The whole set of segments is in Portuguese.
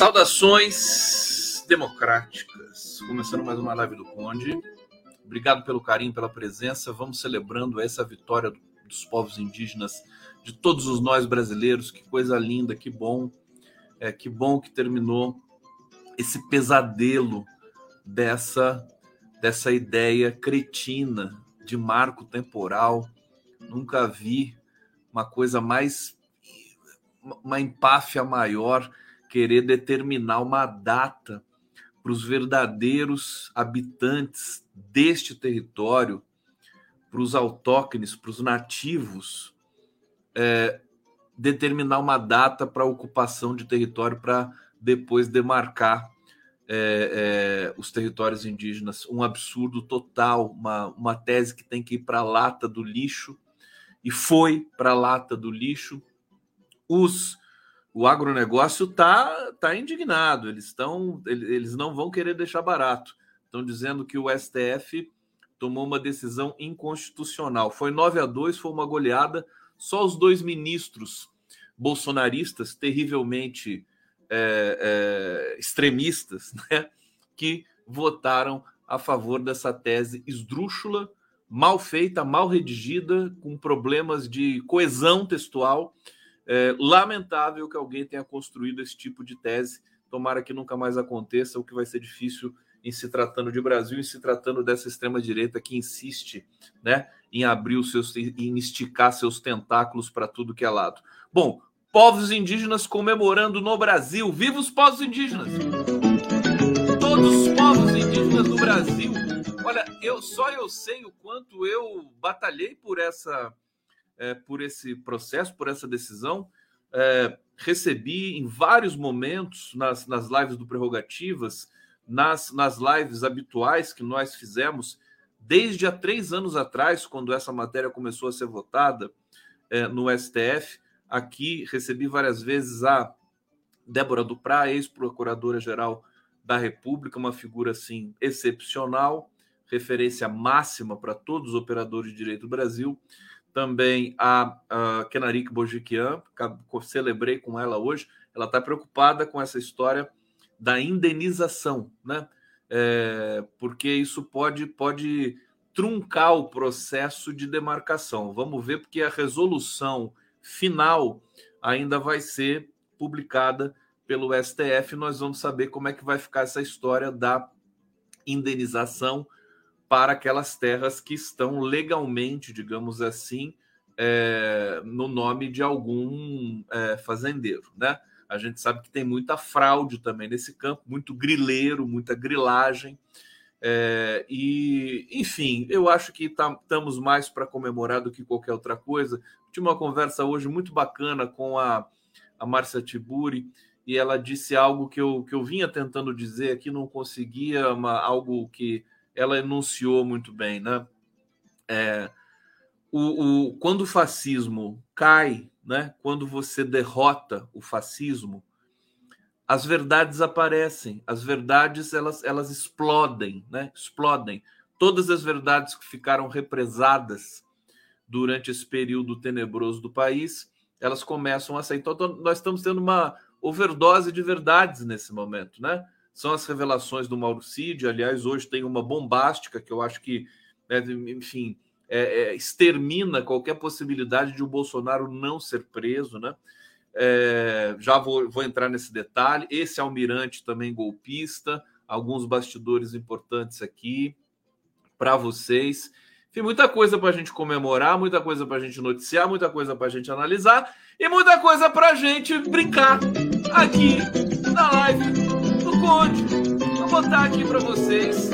Saudações democráticas. Começando mais uma live do Conde. Obrigado pelo carinho, pela presença. Vamos celebrando essa vitória dos povos indígenas, de todos os nós brasileiros. Que coisa linda, que bom. É, que bom que terminou esse pesadelo dessa dessa ideia cretina de marco temporal. Nunca vi uma coisa mais uma empáfia maior querer determinar uma data para os verdadeiros habitantes deste território, para os autóctones, para os nativos, é, determinar uma data para ocupação de território para depois demarcar é, é, os territórios indígenas. Um absurdo total, uma, uma tese que tem que ir para a lata do lixo, e foi para a lata do lixo. Os o agronegócio está tá indignado, eles, estão, eles não vão querer deixar barato. Estão dizendo que o STF tomou uma decisão inconstitucional. Foi 9 a 2, foi uma goleada. Só os dois ministros bolsonaristas, terrivelmente é, é, extremistas, né, que votaram a favor dessa tese esdrúxula, mal feita, mal redigida, com problemas de coesão textual é lamentável que alguém tenha construído esse tipo de tese. Tomara que nunca mais aconteça, o que vai ser difícil em se tratando de Brasil e se tratando dessa extrema direita que insiste, né, em abrir os seus, em esticar seus tentáculos para tudo que é lado. Bom, povos indígenas comemorando no Brasil. Viva os povos indígenas! Todos os povos indígenas do Brasil. Olha, eu só eu sei o quanto eu batalhei por essa é, por esse processo, por essa decisão. É, recebi em vários momentos nas, nas lives do Prerrogativas, nas, nas lives habituais que nós fizemos, desde há três anos atrás, quando essa matéria começou a ser votada é, no STF. Aqui recebi várias vezes a Débora Duprá, ex-procuradora-geral da República, uma figura assim excepcional, referência máxima para todos os operadores de direito do Brasil também a, a Kenarik Bojikian, celebrei com ela hoje. Ela está preocupada com essa história da indenização, né? É, porque isso pode, pode truncar o processo de demarcação. Vamos ver, porque a resolução final ainda vai ser publicada pelo STF. Nós vamos saber como é que vai ficar essa história da indenização para aquelas terras que estão legalmente, digamos assim, é, no nome de algum é, fazendeiro, né? A gente sabe que tem muita fraude também nesse campo, muito grileiro, muita grilagem. É, e, enfim, eu acho que tá, estamos mais para comemorar do que qualquer outra coisa. Tive uma conversa hoje muito bacana com a, a Márcia Tiburi e ela disse algo que eu, que eu vinha tentando dizer aqui, não conseguia, uma, algo que ela enunciou muito bem, né? É, o, o, quando o fascismo cai, né? Quando você derrota o fascismo, as verdades aparecem, as verdades elas, elas explodem, né? Explodem. Todas as verdades que ficaram represadas durante esse período tenebroso do país, elas começam a sair. Então, nós estamos tendo uma overdose de verdades nesse momento, né? São as revelações do Mauro Cid. Aliás, hoje tem uma bombástica que eu acho que, né, enfim, é, é, extermina qualquer possibilidade de o Bolsonaro não ser preso, né? É, já vou, vou entrar nesse detalhe. Esse almirante também golpista, alguns bastidores importantes aqui para vocês. Enfim, muita coisa para a gente comemorar, muita coisa para a gente noticiar, muita coisa para a gente analisar e muita coisa para a gente brincar aqui na live Conde. Vou botar aqui para vocês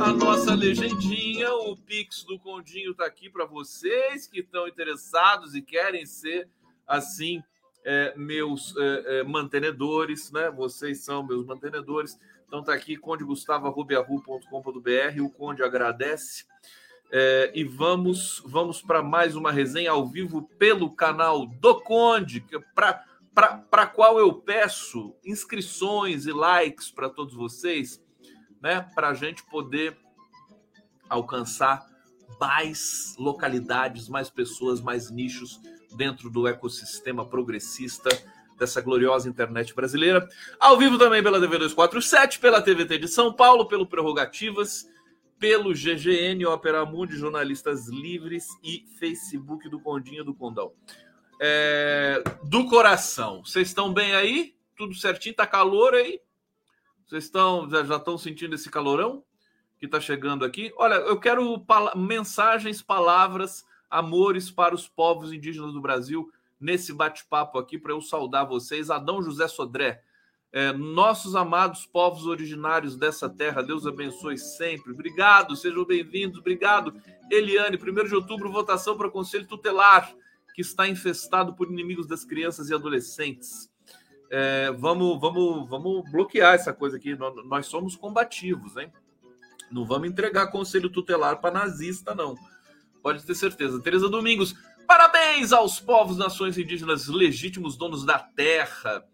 a nossa legendinha, o Pix do Condinho está aqui para vocês que estão interessados e querem ser assim é, meus é, é, mantenedores, né? Vocês são meus mantenedores. Então tá aqui condegustavo.com.br. O Conde agradece. É, e vamos vamos para mais uma resenha ao vivo pelo canal do Conde, para qual eu peço inscrições e likes para todos vocês né, para a gente poder alcançar mais localidades, mais pessoas, mais nichos dentro do ecossistema progressista dessa gloriosa internet brasileira. Ao vivo também pela TV 247, pela TVT de São Paulo, pelo Prerrogativas, pelo GGN, Opera Mundi, Jornalistas Livres e Facebook do Condinho do Condão. É, do coração, vocês estão bem aí? Tudo certinho? Tá calor aí? Vocês estão já, estão sentindo esse calorão que está chegando aqui? Olha, eu quero pala mensagens, palavras, amores para os povos indígenas do Brasil nesse bate-papo aqui para eu saudar vocês. Adão José Sodré, é, nossos amados povos originários dessa terra, Deus abençoe sempre. Obrigado, sejam bem-vindos. Obrigado, Eliane. 1 de outubro, votação para o Conselho Tutelar, que está infestado por inimigos das crianças e adolescentes é, vamos, vamos, vamos bloquear essa coisa aqui. Nós, somos combativos, hein? Não vamos entregar conselho tutelar para nazista, não. Pode ter certeza. Tereza Domingos, parabéns aos povos, nações indígenas legítimos donos da terra.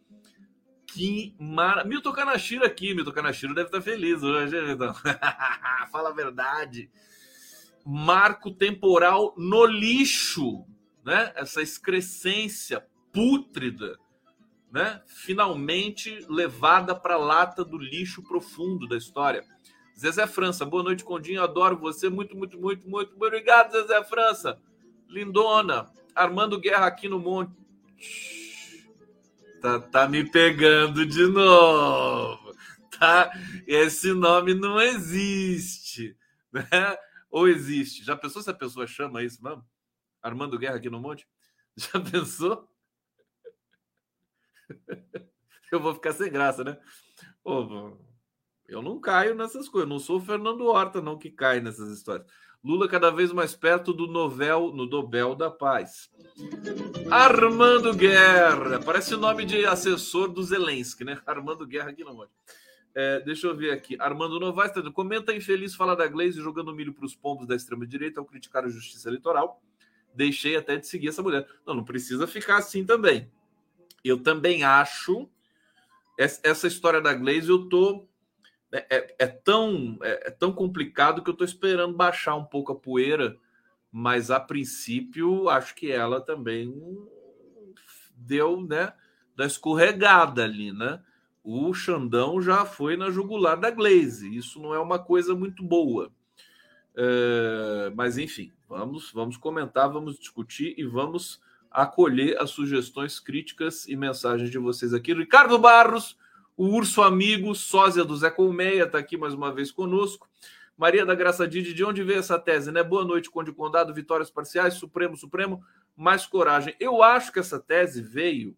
Que mara... Milton Kanashiro aqui. Milton Kanashiro deve estar feliz hoje, Milton. Fala a verdade. Marco temporal no lixo, né? Essa excrescência pútrida né, finalmente levada para a lata do lixo profundo da história. Zezé França, boa noite, Condinho. Adoro você. Muito, muito, muito, muito. Obrigado, Zezé França. Lindona. Armando Guerra aqui no Monte. Tá, tá me pegando de novo. Tá? Esse nome não existe. Né? Ou existe? Já pensou se a pessoa chama isso mesmo? Armando Guerra aqui no Monte? Já pensou? eu vou ficar sem graça, né? Pô, eu não caio nessas coisas. Não sou o Fernando Horta, não, que cai nessas histórias. Lula cada vez mais perto do novel, no Nobel da Paz. Armando Guerra. Parece o nome de assessor do Zelensky, né? Armando Guerra aqui não é, deixa eu ver aqui. Armando Novaes tá comenta infeliz falar da Glaze jogando milho para os pombos da extrema-direita ao criticar a justiça eleitoral. Deixei até de seguir essa mulher. Não, não precisa ficar assim também. Eu também acho essa história da Glaze, eu tô é, é, é tão é, é, tão complicado que eu tô esperando baixar um pouco a poeira, mas a princípio acho que ela também deu, né, da escorregada ali, né? O Xandão já foi na jugular da Glaze. Isso não é uma coisa muito boa. É, mas enfim, vamos vamos comentar, vamos discutir e vamos acolher as sugestões, críticas e mensagens de vocês aqui. Ricardo Barros, o urso amigo, sósia do Zé Colmeia, está aqui mais uma vez conosco. Maria da Graça Didi, de onde veio essa tese, né? Boa noite, Conde Condado, vitórias parciais, Supremo, Supremo. mais coragem. Eu acho que essa tese veio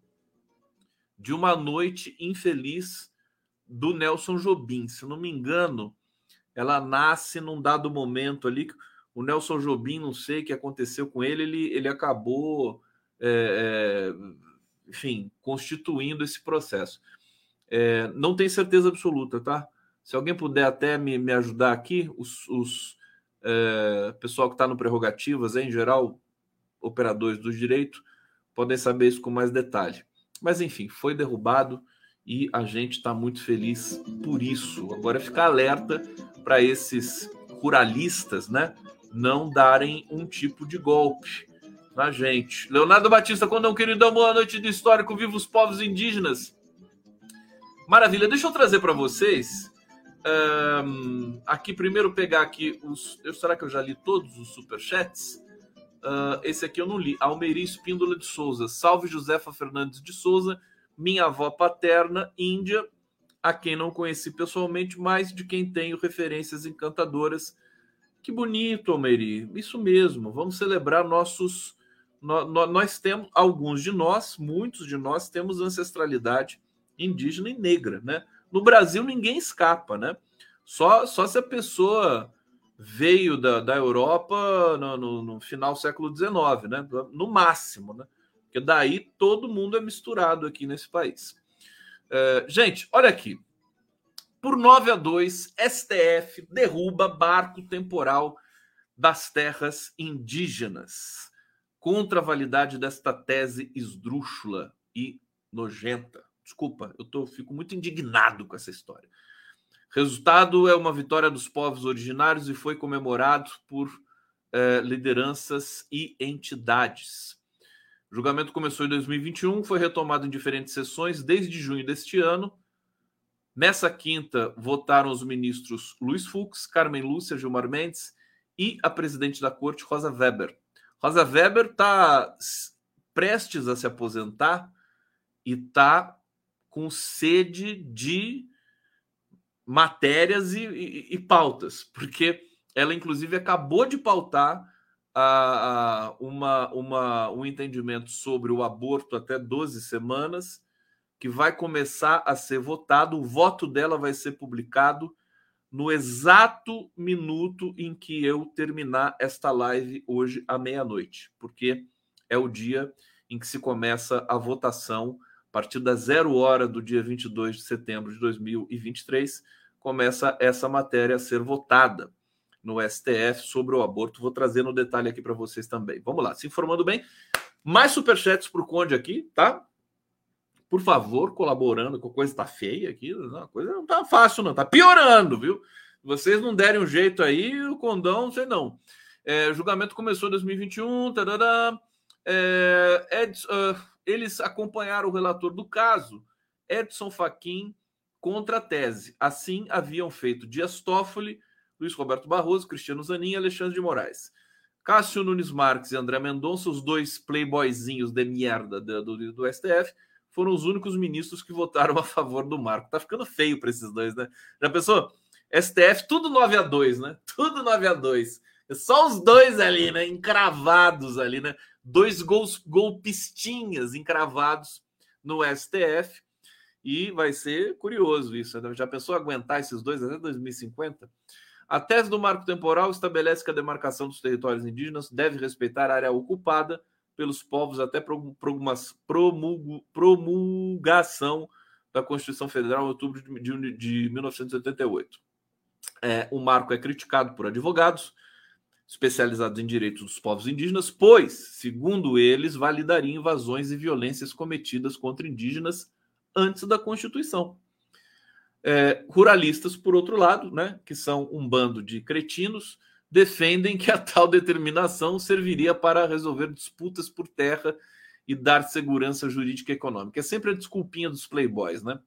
de uma noite infeliz do Nelson Jobim. Se não me engano, ela nasce num dado momento ali. O Nelson Jobim, não sei o que aconteceu com ele, ele, ele acabou, é, é, enfim, constituindo esse processo. É, não tenho certeza absoluta, tá? Se alguém puder até me, me ajudar aqui, os, os é, pessoal que está no prerrogativas, em geral, operadores do direito, podem saber isso com mais detalhe. Mas enfim, foi derrubado e a gente está muito feliz por isso. Agora é ficar alerta para esses ruralistas, né, não darem um tipo de golpe na gente. Leonardo Batista, quando um querido, boa noite do histórico, viva os povos indígenas. Maravilha, deixa eu trazer para vocês um, aqui primeiro pegar aqui os. Eu, será que eu já li todos os superchats? Uh, esse aqui eu não li. Almeri Espíndola de Souza. Salve Josefa Fernandes de Souza, minha avó paterna, Índia, a quem não conheci pessoalmente, mas de quem tenho referências encantadoras. Que bonito, Almeri. Isso mesmo. Vamos celebrar nossos. No, no, nós temos, alguns de nós, muitos de nós, temos ancestralidade indígena e negra, né? No Brasil ninguém escapa, né? Só, só se a pessoa veio da, da Europa no, no, no final do século XIX, né? No máximo, né? Porque daí todo mundo é misturado aqui nesse país. É, gente, olha aqui. Por 9 a 2, STF derruba barco temporal das terras indígenas contra a validade desta tese esdrúxula e nojenta. Desculpa, eu tô, fico muito indignado com essa história. Resultado é uma vitória dos povos originários e foi comemorado por eh, lideranças e entidades. O julgamento começou em 2021, foi retomado em diferentes sessões desde junho deste ano. Nessa quinta, votaram os ministros Luiz Fux, Carmen Lúcia, Gilmar Mendes e a presidente da corte, Rosa Weber. Rosa Weber está prestes a se aposentar e está com sede de matérias e, e, e, pautas, porque ela, inclusive, acabou de pautar a, a, uma, uma, um entendimento sobre o aborto até 12 semanas, que vai começar a ser votado. O voto dela vai ser publicado no exato minuto em que eu terminar esta live hoje à meia-noite, porque é o dia em que se começa a votação. A partir da zero hora do dia 22 de setembro de 2023, começa essa matéria a ser votada no STF sobre o aborto. Vou trazer no detalhe aqui para vocês também. Vamos lá, se informando bem. Mais superchats para o Conde aqui, tá? Por favor, colaborando, com a coisa está feia aqui. A coisa não tá fácil, não. Tá piorando, viu? Vocês não derem um jeito aí, o condão, sei não. É, julgamento começou em 2021. Tarará, é, Edson, uh, eles acompanharam o relator do caso, Edson Fachin contra a tese. Assim haviam feito Dias Toffoli, Luiz Roberto Barroso, Cristiano Zanin e Alexandre de Moraes. Cássio Nunes Marques e André Mendonça, os dois playboyzinhos de merda do, do, do, STF, foram os únicos ministros que votaram a favor do marco. Tá ficando feio para esses dois, né? Já pensou? STF, tudo 9 a 2 né? Tudo 9 a 2 é Só os dois ali, né? Encravados ali, né? Dois gols, golpistinhas encravados no STF. E vai ser curioso isso. Né? Já pensou aguentar esses dois até 2050? A tese do marco temporal estabelece que a demarcação dos territórios indígenas deve respeitar a área ocupada pelos povos até promulgação da Constituição Federal em outubro de, de 1988. É, o marco é criticado por advogados especializados em direitos dos povos indígenas, pois, segundo eles, validaria invasões e violências cometidas contra indígenas antes da Constituição. É, ruralistas, por outro lado, né, que são um bando de cretinos, defendem que a tal determinação serviria para resolver disputas por terra e dar segurança jurídica e econômica. É sempre a desculpinha dos playboys, né?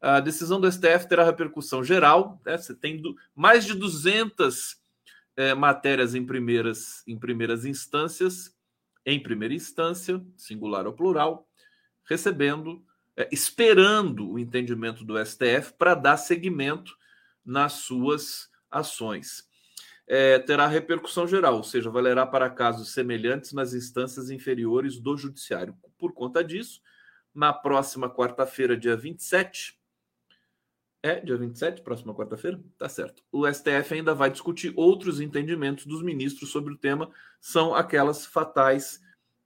A decisão do STF terá repercussão geral, né? você tem do, mais de 200 é, matérias em primeiras, em primeiras instâncias, em primeira instância, singular ou plural, recebendo é, esperando o entendimento do STF para dar seguimento nas suas ações. É, terá repercussão geral, ou seja, valerá para casos semelhantes nas instâncias inferiores do Judiciário. Por conta disso, na próxima quarta-feira, dia 27, é, dia 27, próxima quarta-feira? Tá certo. O STF ainda vai discutir outros entendimentos dos ministros sobre o tema, são aquelas fatais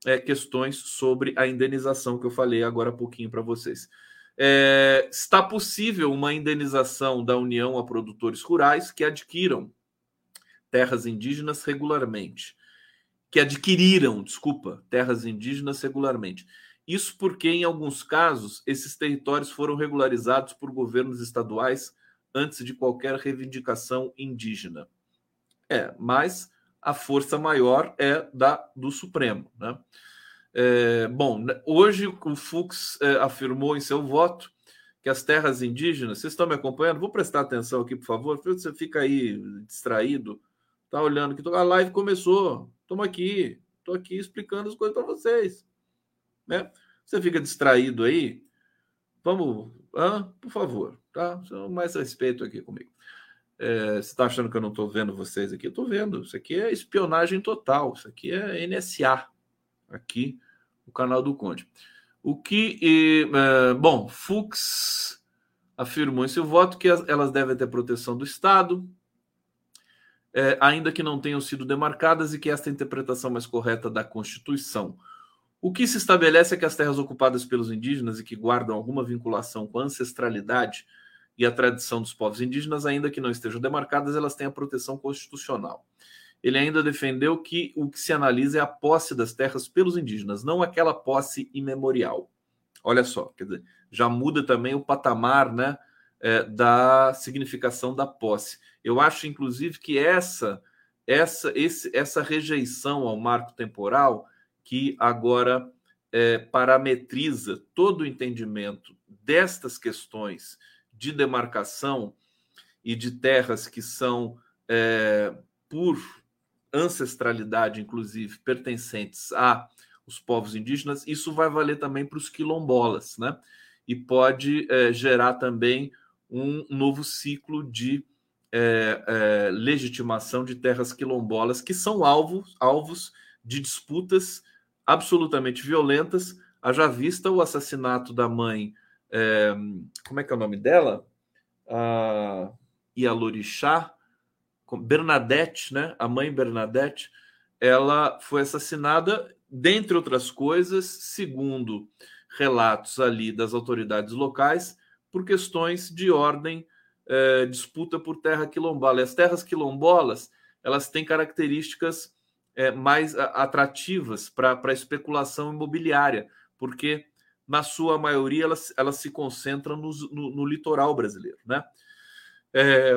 é, questões sobre a indenização que eu falei agora há pouquinho para vocês. É, está possível uma indenização da União a produtores rurais que adquiram terras indígenas regularmente. Que adquiriram, desculpa, terras indígenas regularmente. Isso porque, em alguns casos, esses territórios foram regularizados por governos estaduais antes de qualquer reivindicação indígena. É, mas a força maior é da do Supremo. Né? É, bom, hoje o Fux é, afirmou em seu voto que as terras indígenas, vocês estão me acompanhando? Vou prestar atenção aqui, por favor, você fica aí distraído, tá olhando que a live começou, estamos aqui, estou aqui explicando as coisas para vocês. Né? Você fica distraído aí? Vamos, ah, por favor, tá? Mais respeito aqui comigo. É, você está achando que eu não estou vendo vocês aqui? Estou vendo. Isso aqui é espionagem total. Isso aqui é NSA. Aqui, o canal do Conde. O que. É, bom, Fux afirmou em seu voto que elas devem ter proteção do Estado, é, ainda que não tenham sido demarcadas, e que esta é a interpretação mais correta da Constituição. O que se estabelece é que as terras ocupadas pelos indígenas e que guardam alguma vinculação com a ancestralidade e a tradição dos povos indígenas, ainda que não estejam demarcadas, elas têm a proteção constitucional. Ele ainda defendeu que o que se analisa é a posse das terras pelos indígenas, não aquela posse imemorial. Olha só, quer dizer, já muda também o patamar né, é, da significação da posse. Eu acho, inclusive, que essa, essa, esse, essa rejeição ao marco temporal que agora é, parametriza todo o entendimento destas questões de demarcação e de terras que são, é, por ancestralidade, inclusive, pertencentes a os povos indígenas, isso vai valer também para os quilombolas, né? E pode é, gerar também um novo ciclo de é, é, legitimação de terras quilombolas que são alvos, alvos de disputas absolutamente violentas. Haja vista o assassinato da mãe, é, como é que é o nome dela? A Ialorixá, Bernadette, né? A mãe Bernadette, ela foi assassinada, dentre outras coisas, segundo relatos ali das autoridades locais, por questões de ordem é, disputa por terra quilombola. E as terras quilombolas elas têm características é, mais atrativas para a especulação imobiliária, porque na sua maioria elas, elas se concentram no, no, no litoral brasileiro. Né? É,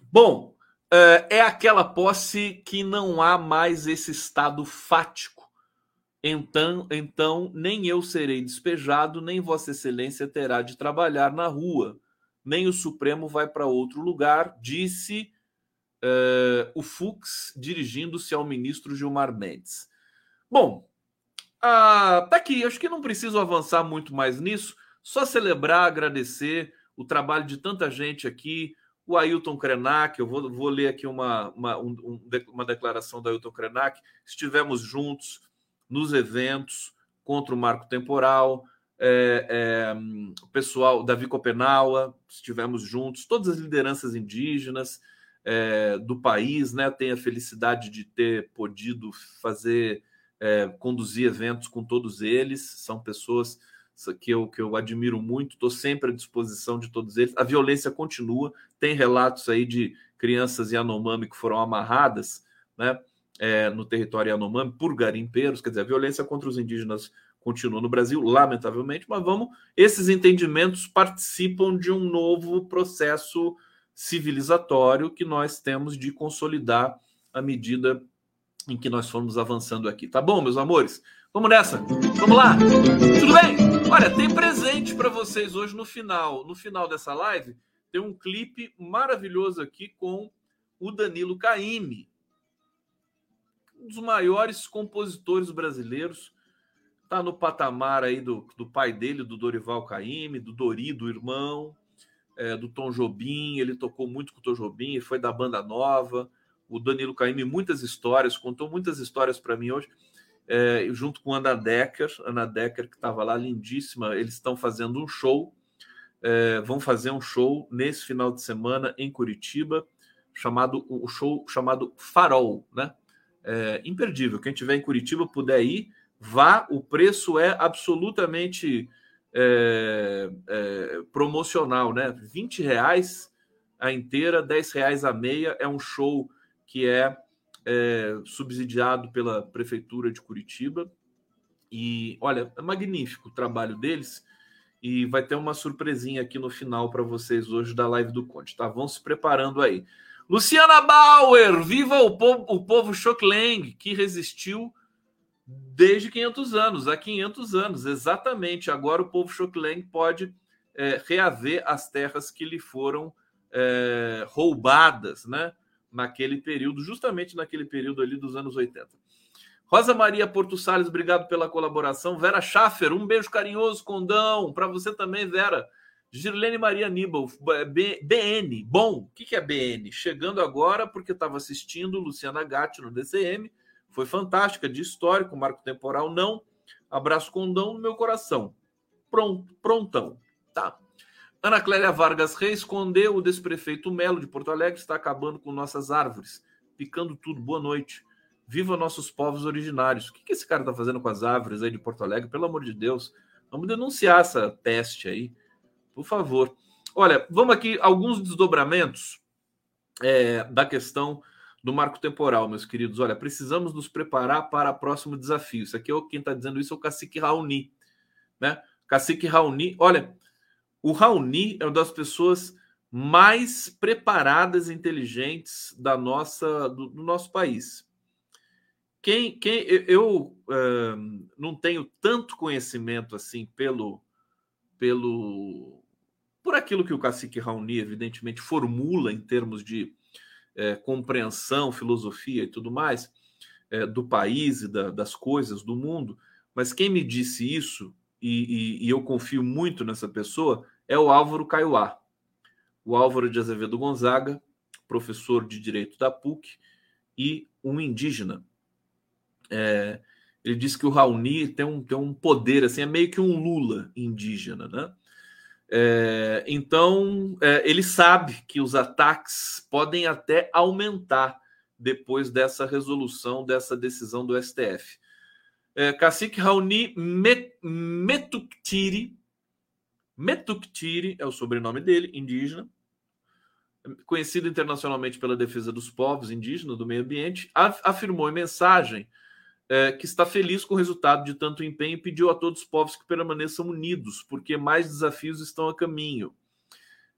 bom, é, é aquela posse que não há mais esse estado fático. Então, então, nem eu serei despejado, nem Vossa Excelência terá de trabalhar na rua, nem o Supremo vai para outro lugar, disse uh, o Fux dirigindo-se ao ministro Gilmar Mendes. Bom, uh, tá aqui. Acho que não preciso avançar muito mais nisso. Só celebrar, agradecer o trabalho de tanta gente aqui. O Ailton Krenak, eu vou, vou ler aqui uma, uma, um, uma declaração do Ailton Krenak. Estivemos juntos nos eventos contra o marco temporal. É, é, o pessoal, Davi Copenaua, estivemos juntos, todas as lideranças indígenas, é, do país, né? Tenho a felicidade de ter podido fazer, é, conduzir eventos com todos eles. São pessoas que eu, que eu admiro muito, estou sempre à disposição de todos eles. A violência continua, tem relatos aí de crianças Yanomami que foram amarradas né, é, no território Yanomami por garimpeiros, quer dizer, a violência contra os indígenas continua no Brasil, lamentavelmente, mas vamos, esses entendimentos participam de um novo processo civilizatório que nós temos de consolidar à medida em que nós formos avançando aqui. Tá bom, meus amores? Vamos nessa. Vamos lá. Tudo bem? Olha, tem presente para vocês hoje no final. No final dessa live, tem um clipe maravilhoso aqui com o Danilo Caime, um dos maiores compositores brasileiros. Tá no patamar aí do, do pai dele, do Dorival Caime, do Dori, do irmão, é, do Tom Jobim, ele tocou muito com o Tom Jobim, foi da banda nova, o Danilo Caime muitas histórias, contou muitas histórias para mim hoje, é, junto com Ana Decker, Ana Decker que estava lá, lindíssima. Eles estão fazendo um show, é, vão fazer um show nesse final de semana em Curitiba, chamado o show chamado Farol, né? É, imperdível. Quem tiver em Curitiba puder ir, vá. O preço é absolutamente é, é, promocional, né? 20 reais a inteira, 10 reais a meia. É um show que é, é, subsidiado pela Prefeitura de Curitiba. E olha, é magnífico o trabalho deles. E vai ter uma surpresinha aqui no final para vocês hoje da live do Conte, tá? Vão se preparando aí. Luciana Bauer, viva o povo, o povo que resistiu desde 500 anos, há 500 anos, exatamente. Agora o povo Chocleng pode é, reaver as terras que lhe foram é, roubadas, né? Naquele período, justamente naquele período ali dos anos 80. Rosa Maria Porto Salles, obrigado pela colaboração. Vera Schaffer, um beijo carinhoso, condão. Para você também, Vera. Girlene Maria Nibal, BN. Bom, o que é BN? Chegando agora, porque estava assistindo Luciana Gatti no DCM. Foi fantástica, de histórico, marco temporal não. Abraço condão no meu coração. Pronto, prontão. Tá. Ana Clélia Vargas Reis escondeu o desprefeito Melo de Porto Alegre, está acabando com nossas árvores, picando tudo. Boa noite. Viva nossos povos originários. O que, esse cara está fazendo com as árvores aí de Porto Alegre? Pelo amor de Deus. Vamos denunciar essa peste aí, por favor. Olha, vamos aqui alguns desdobramentos é, da questão do marco temporal, meus queridos. Olha, precisamos nos preparar para o próximo desafio. Isso aqui, é quem está dizendo isso é o Cacique Raoni. Né? Cacique Raoni, olha, o Raoni é uma das pessoas mais preparadas e inteligentes da nossa, do, do nosso país. Quem, quem eu uh, não tenho tanto conhecimento assim pelo, pelo por aquilo que o cacique Raoni evidentemente formula em termos de é, compreensão, filosofia e tudo mais é, do país e da, das coisas do mundo, mas quem me disse isso e, e, e eu confio muito nessa pessoa é o Álvaro Caiuá. O Álvaro de Azevedo Gonzaga, professor de Direito da PUC e um indígena. É, ele disse que o Raoni tem um, tem um poder, assim, é meio que um Lula indígena, né? É, então, é, ele sabe que os ataques podem até aumentar depois dessa resolução, dessa decisão do STF. É, Cacique Raoni Metuktiri, Metuktiri é o sobrenome dele, indígena, conhecido internacionalmente pela defesa dos povos indígenas do meio ambiente, afirmou em mensagem é, que está feliz com o resultado de tanto empenho e pediu a todos os povos que permaneçam unidos, porque mais desafios estão a caminho.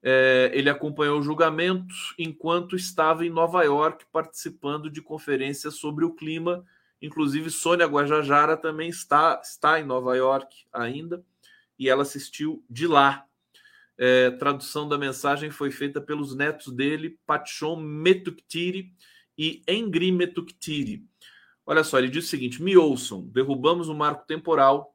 É, ele acompanhou o julgamento enquanto estava em Nova York participando de conferências sobre o clima. Inclusive, Sônia Guajajara também está, está em Nova York ainda e ela assistiu de lá. É, tradução da mensagem foi feita pelos netos dele, Patchon Metuktiri e Engri Metuktiri. Olha só, ele diz o seguinte: me ouçam, derrubamos o marco temporal,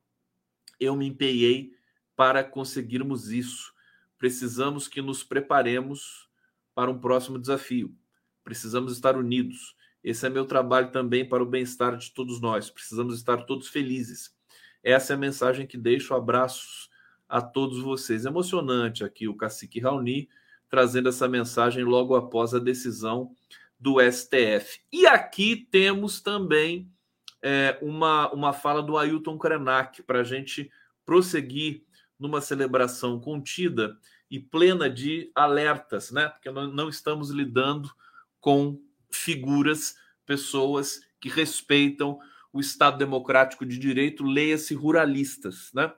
eu me empenhei para conseguirmos isso. Precisamos que nos preparemos para um próximo desafio. Precisamos estar unidos. Esse é meu trabalho também para o bem-estar de todos nós. Precisamos estar todos felizes. Essa é a mensagem que deixo. Abraços a todos vocês. Emocionante aqui o cacique Raoni trazendo essa mensagem logo após a decisão do STF. E aqui temos também é, uma, uma fala do Ailton Krenak para a gente prosseguir numa celebração contida e plena de alertas, né? Porque nós não estamos lidando com figuras, pessoas que respeitam o Estado Democrático de Direito, leia-se ruralistas, né?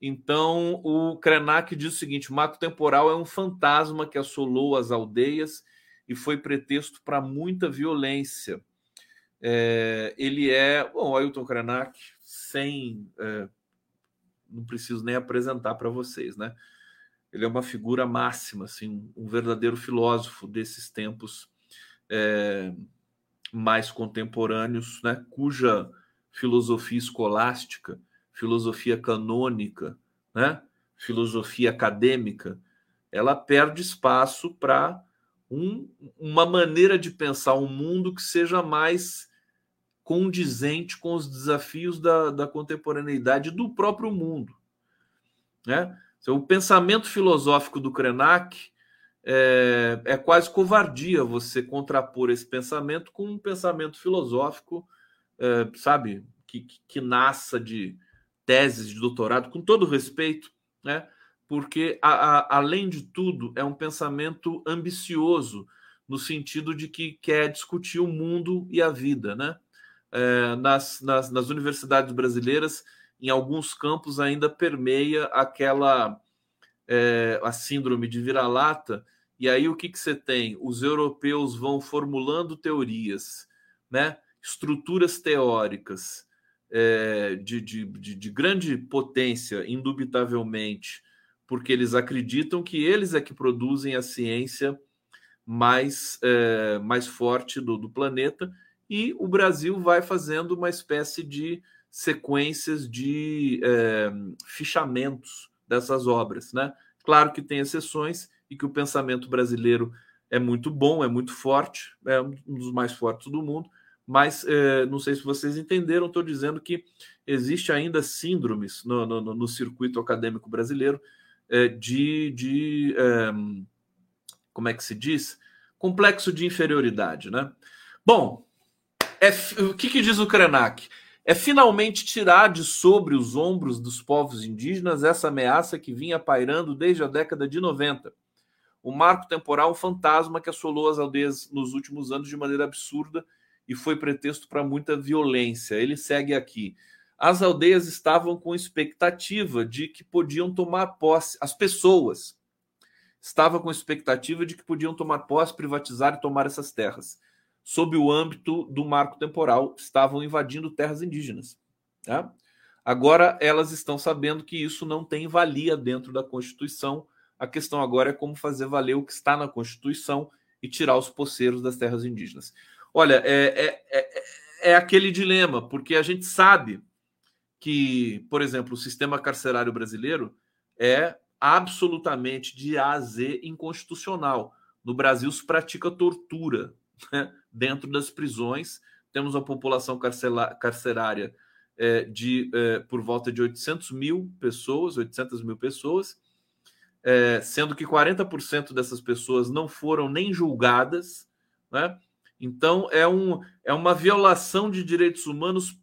Então, o Krenak diz o seguinte: marco temporal é um fantasma que assolou as aldeias e foi pretexto para muita violência. É, ele é, bom, Ailton Krenak, sem. É, não preciso nem apresentar para vocês, né? Ele é uma figura máxima, assim, um verdadeiro filósofo desses tempos é, mais contemporâneos, né? Cuja filosofia escolástica, filosofia canônica, né? Filosofia acadêmica, ela perde espaço para um, uma maneira de pensar o um mundo que seja mais condizente com os desafios da, da contemporaneidade do próprio mundo. Né? O pensamento filosófico do Krenak é, é, quase covardia você contrapor esse pensamento com um pensamento filosófico, é, sabe, que, que, que, nasça de teses de doutorado, com todo respeito, né? Porque, a, a, além de tudo, é um pensamento ambicioso, no sentido de que quer discutir o mundo e a vida. Né? É, nas, nas, nas universidades brasileiras, em alguns campos, ainda permeia aquela é, a síndrome de vira-lata e aí o que, que você tem? Os europeus vão formulando teorias, né? estruturas teóricas é, de, de, de, de grande potência, indubitavelmente, porque eles acreditam que eles é que produzem a ciência mais, é, mais forte do, do planeta, e o Brasil vai fazendo uma espécie de sequências de é, fichamentos dessas obras. Né? Claro que tem exceções, e que o pensamento brasileiro é muito bom, é muito forte, é um dos mais fortes do mundo, mas é, não sei se vocês entenderam, estou dizendo que existe ainda síndromes no, no, no circuito acadêmico brasileiro de, de é, como é que se diz? Complexo de inferioridade, né? Bom, é, o que, que diz o Krenak? É finalmente tirar de sobre os ombros dos povos indígenas essa ameaça que vinha pairando desde a década de 90 o marco temporal, fantasma que assolou as aldeias nos últimos anos de maneira absurda e foi pretexto para muita violência. Ele segue aqui. As aldeias estavam com expectativa de que podiam tomar posse, as pessoas estavam com expectativa de que podiam tomar posse, privatizar e tomar essas terras. Sob o âmbito do marco temporal, estavam invadindo terras indígenas. Tá? Agora elas estão sabendo que isso não tem valia dentro da Constituição a questão agora é como fazer valer o que está na Constituição e tirar os poceiros das terras indígenas. Olha, é, é, é, é aquele dilema, porque a gente sabe que, por exemplo, o sistema carcerário brasileiro é absolutamente de A a Z inconstitucional. No Brasil se pratica tortura né? dentro das prisões. Temos uma população carcerária é, de é, por volta de 800 mil pessoas, 800 mil pessoas, é, sendo que 40% dessas pessoas não foram nem julgadas, né? Então é, um, é uma violação de direitos humanos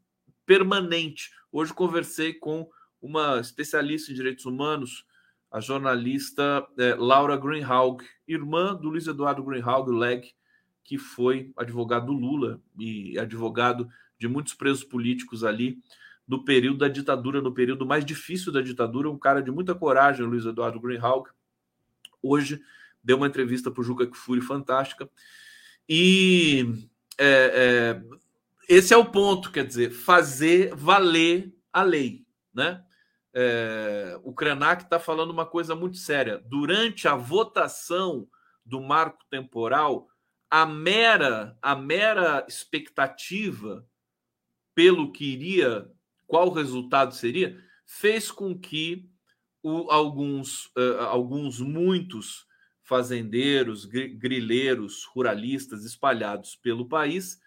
permanente. Hoje conversei com uma especialista em direitos humanos, a jornalista é, Laura Greenhalgh, irmã do Luiz Eduardo Greenhalgh Leg, que foi advogado do Lula e advogado de muitos presos políticos ali no período da ditadura, no período mais difícil da ditadura, um cara de muita coragem, Luiz Eduardo Greenhalgh, hoje deu uma entrevista para o Juca Kfouri fantástica. E é, é, esse é o ponto, quer dizer, fazer valer a lei, né? É, o Krenak está falando uma coisa muito séria. Durante a votação do marco temporal, a mera, a mera expectativa pelo que iria qual resultado seria, fez com que o, alguns, uh, alguns, muitos fazendeiros, grileiros, ruralistas espalhados pelo país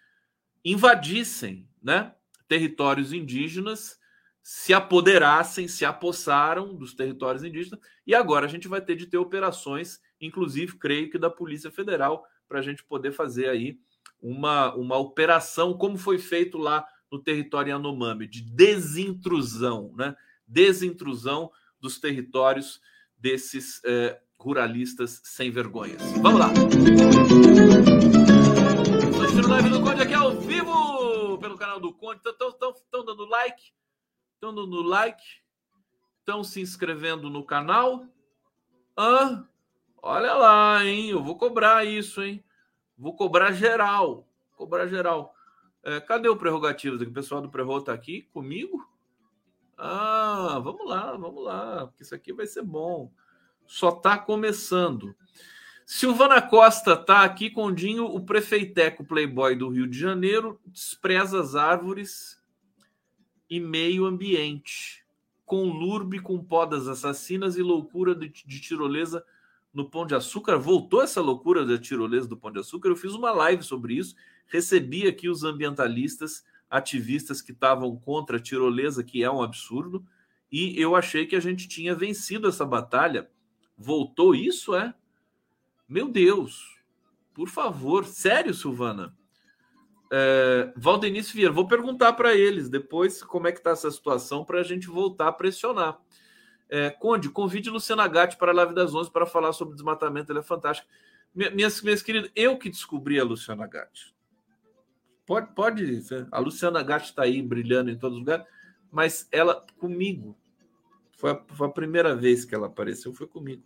invadissem né, territórios indígenas, se apoderassem, se apossaram dos territórios indígenas, e agora a gente vai ter de ter operações, inclusive, creio que da Polícia Federal, para a gente poder fazer aí uma, uma operação, como foi feito lá no território Yanomami, de desintrusão, né? Desintrusão dos territórios desses é, ruralistas sem vergonhas. Vamos lá! Estou assistindo live do Conde aqui ao Estão dando like? Estão dando like? Estão se inscrevendo no canal? Ah, olha lá, hein? Eu vou cobrar isso, hein? Vou cobrar geral. Cobrar geral. É, cadê o Prerrogativas? O pessoal do Prerro está aqui comigo? Ah, vamos lá, vamos lá, porque isso aqui vai ser bom. Só está começando. Silvana Costa está aqui com o Dinho, o prefeiteco playboy do Rio de Janeiro, despreza as árvores e meio ambiente. Com lurbe, com podas assassinas e loucura de, de tirolesa no Pão de Açúcar, voltou essa loucura da tirolesa do Pão de Açúcar. Eu fiz uma live sobre isso, recebi aqui os ambientalistas, ativistas que estavam contra a tirolesa, que é um absurdo, e eu achei que a gente tinha vencido essa batalha. Voltou isso, é? Meu Deus, por favor, sério, Silvana? É, Valdenice Vieira, vou perguntar para eles depois como é que está essa situação para a gente voltar a pressionar. É, Conde, convide Luciana Gatti para a Live das Onze para falar sobre desmatamento, ela é fantástica. Minhas, minhas queridas, eu que descobri a Luciana Gatti. Pode, pode, a Luciana Gatti está aí brilhando em todos os lugares, mas ela comigo. Foi a, foi a primeira vez que ela apareceu, foi comigo.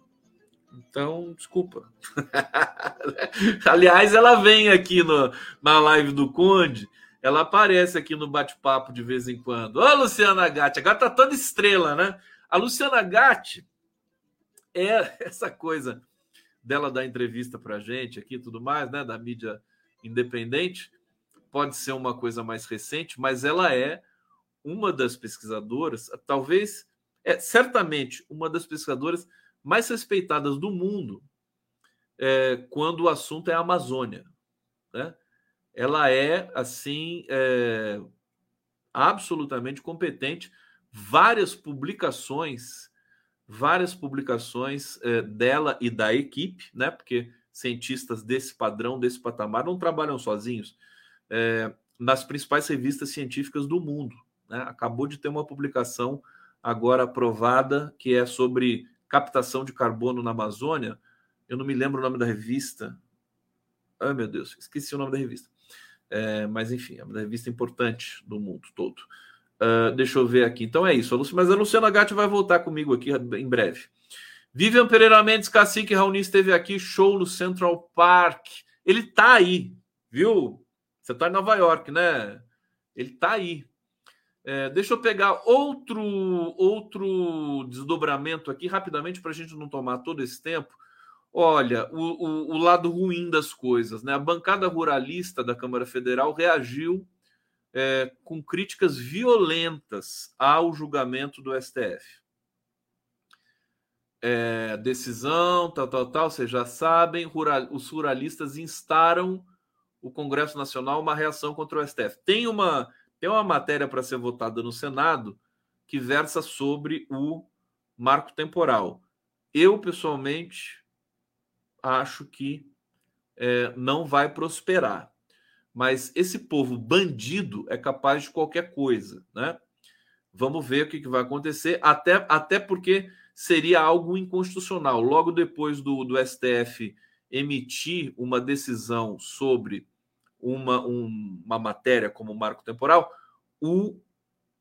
Então, desculpa. Aliás, ela vem aqui no, na live do Conde, ela aparece aqui no bate-papo de vez em quando. Ô, Luciana Gatti, agora tá toda estrela, né? A Luciana Gatti é essa coisa dela dar entrevista pra gente aqui tudo mais, né? Da mídia independente. Pode ser uma coisa mais recente, mas ela é uma das pesquisadoras, talvez, é certamente uma das pesquisadoras mais respeitadas do mundo é, quando o assunto é a Amazônia. Né? Ela é, assim, é, absolutamente competente. Várias publicações, várias publicações é, dela e da equipe, né? porque cientistas desse padrão, desse patamar, não trabalham sozinhos, é, nas principais revistas científicas do mundo. Né? Acabou de ter uma publicação agora aprovada que é sobre captação de carbono na Amazônia. Eu não me lembro o nome da revista. Ai, meu Deus, esqueci o nome da revista. É, mas enfim, é uma revista importante do mundo todo. Uh, deixa eu ver aqui. Então é isso. Mas a Luciana Gatti vai voltar comigo aqui em breve. Vivian Pereira Mendes, Cacique Raoni esteve aqui, show no Central Park. Ele tá aí, viu? Você tá em Nova York, né? Ele tá aí. É, deixa eu pegar outro outro desdobramento aqui rapidamente para a gente não tomar todo esse tempo. Olha, o, o, o, lado ruim das coisas, né? A bancada ruralista da Câmara Federal reagiu é, com críticas violentas ao julgamento do STF. É, decisão, tal, tal, tal, vocês já sabem, rural, os ruralistas instaram o Congresso Nacional uma reação contra o STF. Tem uma tem uma matéria para ser votada no Senado que versa sobre o marco temporal. Eu, pessoalmente, acho que é, não vai prosperar. Mas esse povo bandido é capaz de qualquer coisa, né? Vamos ver o que, que vai acontecer, até, até porque seria algo inconstitucional. Logo depois do, do STF emitir uma decisão sobre uma, um, uma matéria como marco temporal, o,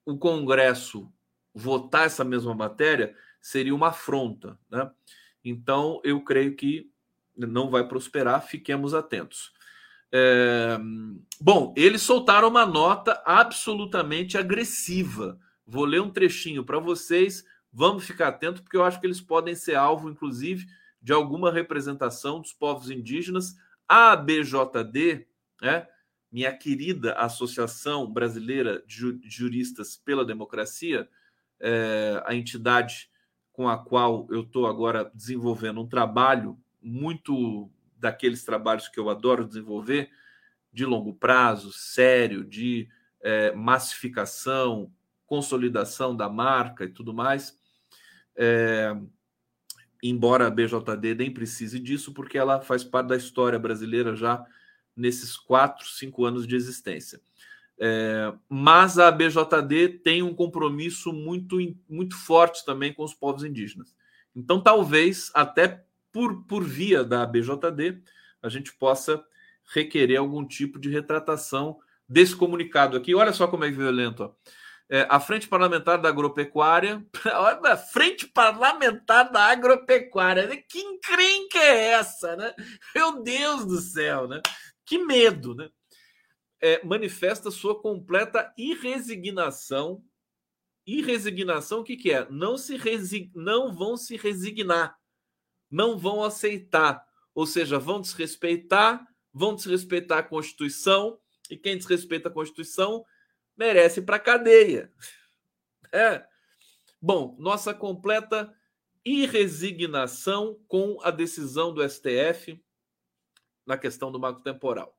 o Congresso votar essa mesma matéria seria uma afronta. Né? Então, eu creio que não vai prosperar, fiquemos atentos. É... Bom, eles soltaram uma nota absolutamente agressiva. Vou ler um trechinho para vocês. Vamos ficar atentos, porque eu acho que eles podem ser alvo, inclusive, de alguma representação dos povos indígenas. A ABJD, né, minha querida Associação Brasileira de Juristas pela Democracia, é, a entidade com a qual eu estou agora desenvolvendo um trabalho muito daqueles trabalhos que eu adoro desenvolver, de longo prazo, sério, de é, massificação, consolidação da marca e tudo mais. É, embora a BJD nem precise disso, porque ela faz parte da história brasileira já nesses quatro, cinco anos de existência. É, mas a BJD tem um compromisso muito, muito forte também com os povos indígenas. Então, talvez, até por, por via da BJD, a gente possa requerer algum tipo de retratação desse comunicado aqui. Olha só como é violento. Ó. É, a Frente Parlamentar da Agropecuária. Olha, Frente Parlamentar da Agropecuária. Que encrenca é essa, né? Meu Deus do céu, né? Que medo, né? É, manifesta sua completa irresignação. Irresignação, o que, que é? Não, se resig... não vão se resignar, não vão aceitar, ou seja, vão desrespeitar, vão desrespeitar a Constituição, e quem desrespeita a Constituição merece para cadeia. É. Bom, nossa completa irresignação com a decisão do STF na questão do marco temporal,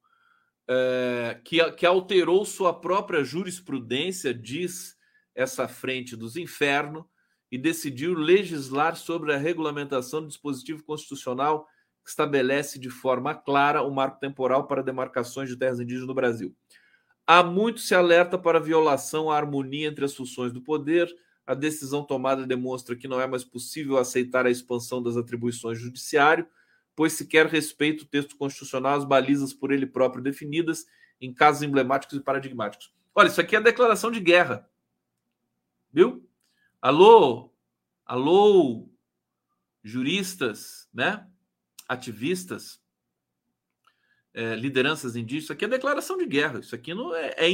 é, que, que alterou sua própria jurisprudência, diz essa frente dos infernos, e decidiu legislar sobre a regulamentação do dispositivo constitucional que estabelece de forma clara o marco temporal para demarcações de terras indígenas no Brasil. Há muito se alerta para a violação à harmonia entre as funções do poder. A decisão tomada demonstra que não é mais possível aceitar a expansão das atribuições do judiciário, pois se quer respeito ao texto constitucional, as balizas por ele próprio definidas em casos emblemáticos e paradigmáticos. Olha, isso aqui é a declaração de guerra. Viu? Alô? Alô? Juristas, né? Ativistas, é, lideranças indígenas, isso aqui é declaração de guerra. Isso aqui não é. é,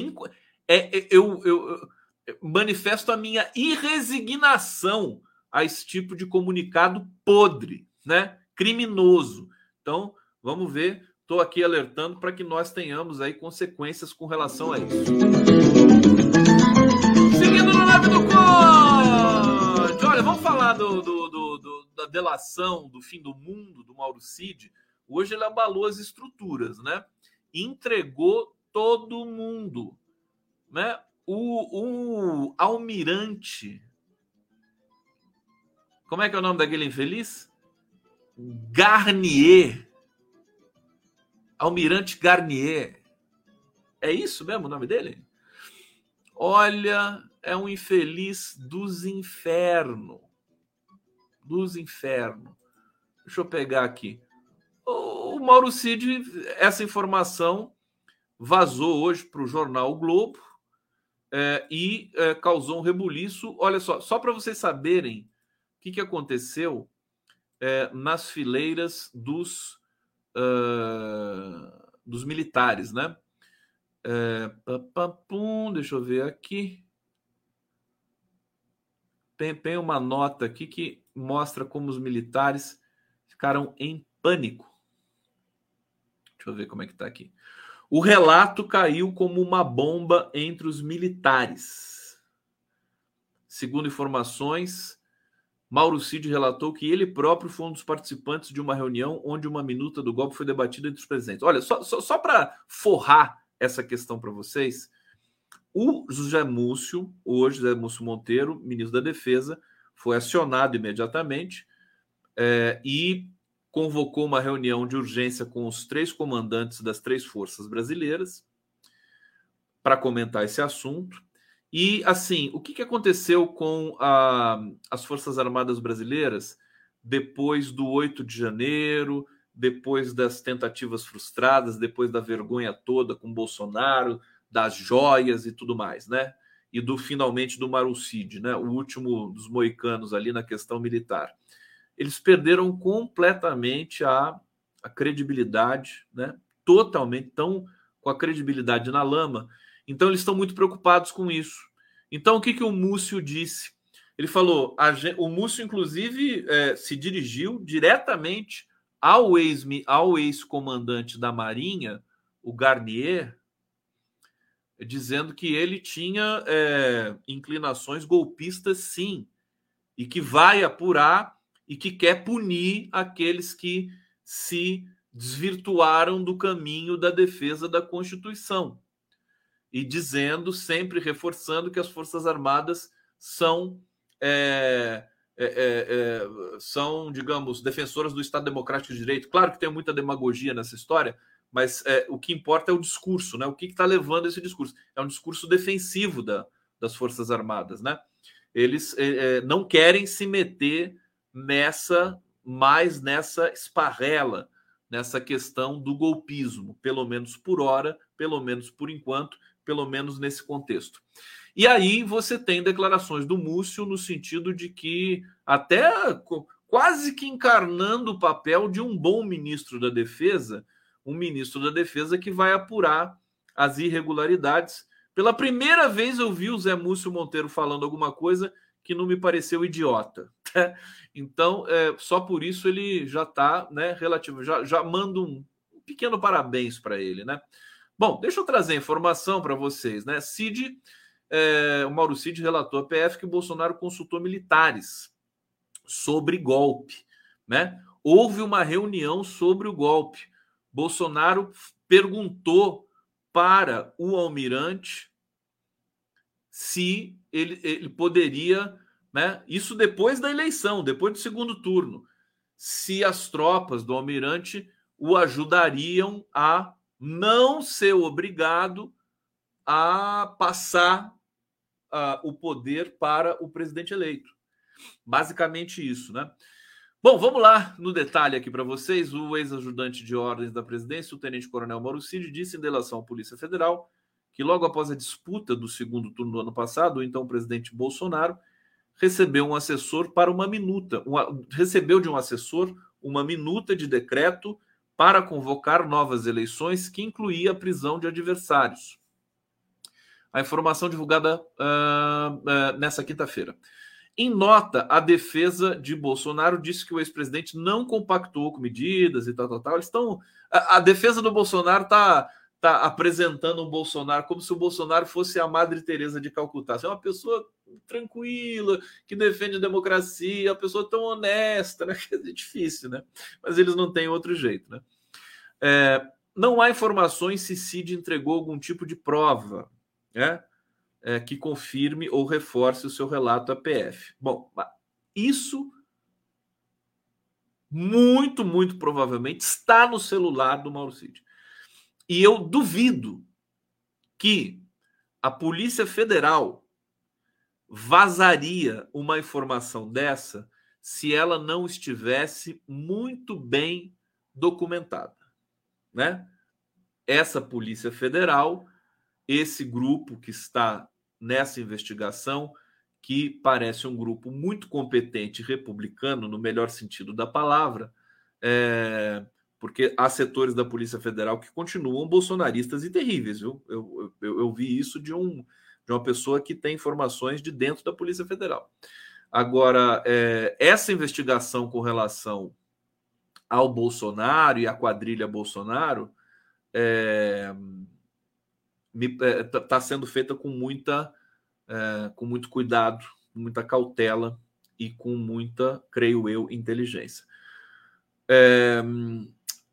é, é eu, eu, eu manifesto a minha irresignação a esse tipo de comunicado podre, né? Criminoso. Então, vamos ver. Estou aqui alertando para que nós tenhamos aí consequências com relação a isso. Seguindo no Live do Conde! Olha, vamos falar do, do, do, do, da delação do fim do mundo do Mauro Cid. Hoje ele abalou as estruturas, né? Entregou todo mundo, né? O, o almirante, como é que é o nome daquele infeliz? Garnier. Almirante Garnier. É isso mesmo o nome dele? Olha, é um infeliz dos infernos. Dos infernos. Deixa eu pegar aqui. O Mauro Cid, essa informação vazou hoje para o jornal o Globo é, e é, causou um rebuliço. Olha só, só para vocês saberem o que, que aconteceu é, nas fileiras dos, uh, dos militares, né? É, deixa eu ver aqui. Tem, tem uma nota aqui que mostra como os militares ficaram em pânico Deixa eu ver como é que está aqui. O relato caiu como uma bomba entre os militares. Segundo informações, Mauro Cid relatou que ele próprio foi um dos participantes de uma reunião onde uma minuta do golpe foi debatida entre os presentes. Olha, só, só, só para forrar essa questão para vocês, o José Múcio, hoje José Múcio Monteiro, ministro da Defesa, foi acionado imediatamente é, e convocou uma reunião de urgência com os três comandantes das três forças brasileiras para comentar esse assunto. E, assim, o que, que aconteceu com a, as Forças Armadas Brasileiras depois do 8 de janeiro, depois das tentativas frustradas, depois da vergonha toda com Bolsonaro, das joias e tudo mais, né? E do finalmente do Marucide, né? O último dos moicanos ali na questão militar eles perderam completamente a, a credibilidade, né? Totalmente, estão com a credibilidade na lama. Então, eles estão muito preocupados com isso. Então, o que, que o Múcio disse? Ele falou: o Múcio, inclusive, é, se dirigiu diretamente ao ex-comandante ex da Marinha, o Garnier, dizendo que ele tinha é, inclinações golpistas, sim, e que vai apurar e que quer punir aqueles que se desvirtuaram do caminho da defesa da Constituição. E dizendo, sempre reforçando, que as Forças Armadas são, é, é, é, é, são digamos, defensoras do Estado Democrático de Direito. Claro que tem muita demagogia nessa história, mas é, o que importa é o discurso, né? O que está levando esse discurso? É um discurso defensivo da, das Forças Armadas, né? Eles é, não querem se meter nessa mais nessa esparrela, nessa questão do golpismo, pelo menos por hora, pelo menos por enquanto, pelo menos nesse contexto. E aí você tem declarações do Múcio no sentido de que até quase que encarnando o papel de um bom ministro da Defesa, um ministro da Defesa que vai apurar as irregularidades. Pela primeira vez eu vi o Zé Múcio Monteiro falando alguma coisa que não me pareceu idiota. Né? Então, é, só por isso ele já está, né, relativo, já, já mando um pequeno parabéns para ele, né? Bom, deixa eu trazer informação para vocês, né? Cid, é, o Mauro Cid relatou à PF que Bolsonaro consultou militares sobre golpe, né? Houve uma reunião sobre o golpe. Bolsonaro perguntou para o almirante se ele, ele poderia, né? Isso depois da eleição, depois do segundo turno, se as tropas do almirante o ajudariam a não ser obrigado a passar uh, o poder para o presidente eleito. Basicamente isso, né? Bom, vamos lá no detalhe aqui para vocês. O ex-ajudante de ordens da presidência, o tenente-coronel Mauro Cid, disse em delação à Polícia Federal que logo após a disputa do segundo turno do ano passado, o então presidente Bolsonaro recebeu um assessor para uma minuta, uma, recebeu de um assessor uma minuta de decreto para convocar novas eleições que incluía a prisão de adversários. A informação divulgada uh, uh, nessa quinta-feira. Em nota, a defesa de Bolsonaro disse que o ex-presidente não compactou com medidas e tal, tal, tal. Eles estão. A, a defesa do Bolsonaro está tá apresentando o Bolsonaro como se o Bolsonaro fosse a Madre Teresa de Calcutá. é uma pessoa tranquila, que defende a democracia, uma pessoa tão honesta, né? É difícil, né? Mas eles não têm outro jeito, né? É, não há informações se Cid entregou algum tipo de prova, né? é, que confirme ou reforce o seu relato à PF. Bom, isso muito, muito provavelmente está no celular do Mauro Cid. E eu duvido que a Polícia Federal vazaria uma informação dessa se ela não estivesse muito bem documentada, né? Essa Polícia Federal, esse grupo que está nessa investigação, que parece um grupo muito competente republicano, no melhor sentido da palavra, é, porque há setores da Polícia Federal que continuam bolsonaristas e terríveis, viu? Eu, eu, eu vi isso de, um, de uma pessoa que tem informações de dentro da Polícia Federal. Agora, é, essa investigação com relação ao Bolsonaro e à quadrilha Bolsonaro é, está é, tá sendo feita com muita é, com muito cuidado, muita cautela e com muita, creio eu, inteligência. É,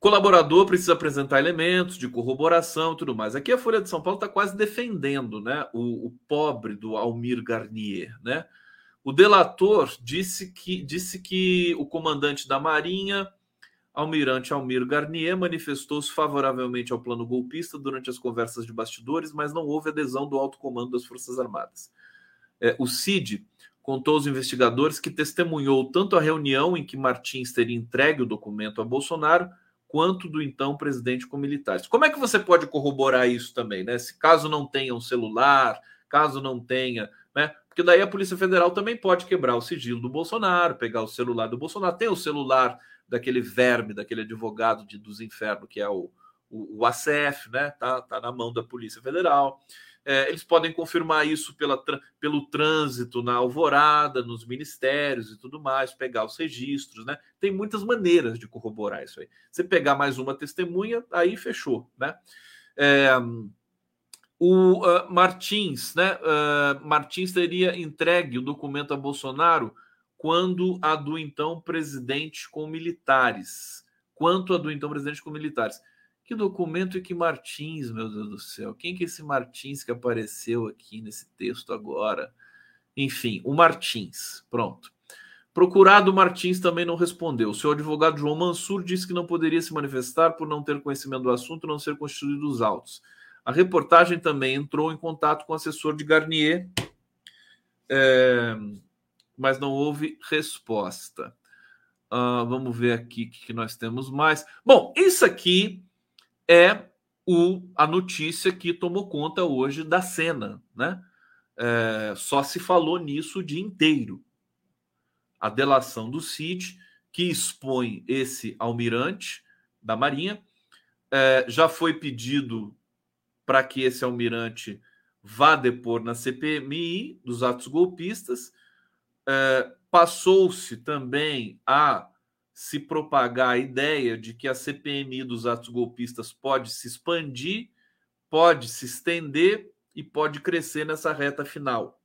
colaborador precisa apresentar elementos de corroboração e tudo mais. Aqui a Folha de São Paulo está quase defendendo né, o, o, pobre do Almir Garnier. Né? O delator disse que, disse que o comandante da Marinha Almirante Almir Garnier manifestou-se favoravelmente ao plano golpista durante as conversas de bastidores, mas não houve adesão do alto comando das Forças Armadas. É, o CID contou aos investigadores que testemunhou tanto a reunião em que Martins teria entregue o documento a Bolsonaro, quanto do então presidente com militares. Como é que você pode corroborar isso também, né? Se caso não tenha um celular, caso não tenha, né? Porque daí a Polícia Federal também pode quebrar o sigilo do Bolsonaro, pegar o celular do Bolsonaro. Tem o celular daquele verme, daquele advogado de, dos infernos, que é o, o, o ACF, né? Tá, tá na mão da Polícia Federal. É, eles podem confirmar isso pela, pelo trânsito na alvorada, nos ministérios e tudo mais, pegar os registros, né? Tem muitas maneiras de corroborar isso aí. Você pegar mais uma testemunha, aí fechou, né? É, o uh, Martins, né? Uh, Martins teria entregue o documento a Bolsonaro quando a do então presidente com militares. Quanto a do então presidente com militares. Que documento e que Martins, meu Deus do céu? Quem que é esse Martins que apareceu aqui nesse texto agora? Enfim, o Martins. Pronto. Procurado Martins também não respondeu. Seu advogado João Mansur disse que não poderia se manifestar por não ter conhecimento do assunto, não ser constituído os autos. A reportagem também entrou em contato com o assessor de Garnier. É, mas não houve resposta. Uh, vamos ver aqui o que nós temos mais. Bom, isso aqui é o, a notícia que tomou conta hoje da cena, né? É, só se falou nisso o dia inteiro. A delação do CID, que expõe esse almirante da Marinha, é, já foi pedido para que esse almirante vá depor na CPMI dos atos golpistas é, passou-se também a se propagar a ideia de que a CPMI dos atos golpistas pode se expandir, pode se estender e pode crescer nessa reta final.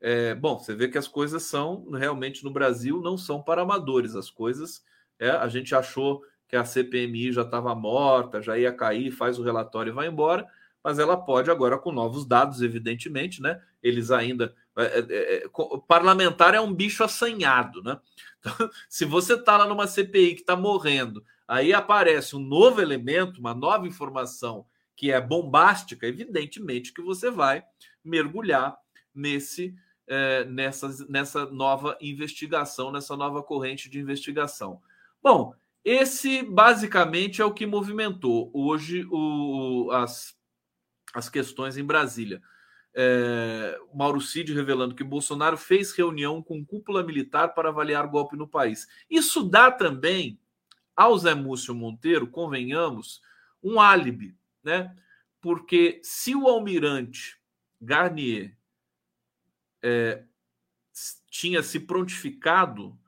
É, bom, você vê que as coisas são realmente no Brasil não são para amadores. As coisas, é, a gente achou que a CPMI já estava morta, já ia cair, faz o relatório e vai embora, mas ela pode agora com novos dados, evidentemente, né? Eles ainda é, é, é, parlamentar é um bicho assanhado, né? Então, se você está lá numa CPI que está morrendo, aí aparece um novo elemento, uma nova informação que é bombástica, evidentemente que você vai mergulhar nesse é, nessa, nessa nova investigação, nessa nova corrente de investigação. Bom, esse basicamente é o que movimentou hoje o, as, as questões em Brasília. É, Mauro Cid revelando que Bolsonaro fez reunião com cúpula militar para avaliar golpe no país. Isso dá também ao Zé Múcio Monteiro, convenhamos, um álibi, né? Porque se o almirante Garnier é, tinha se prontificado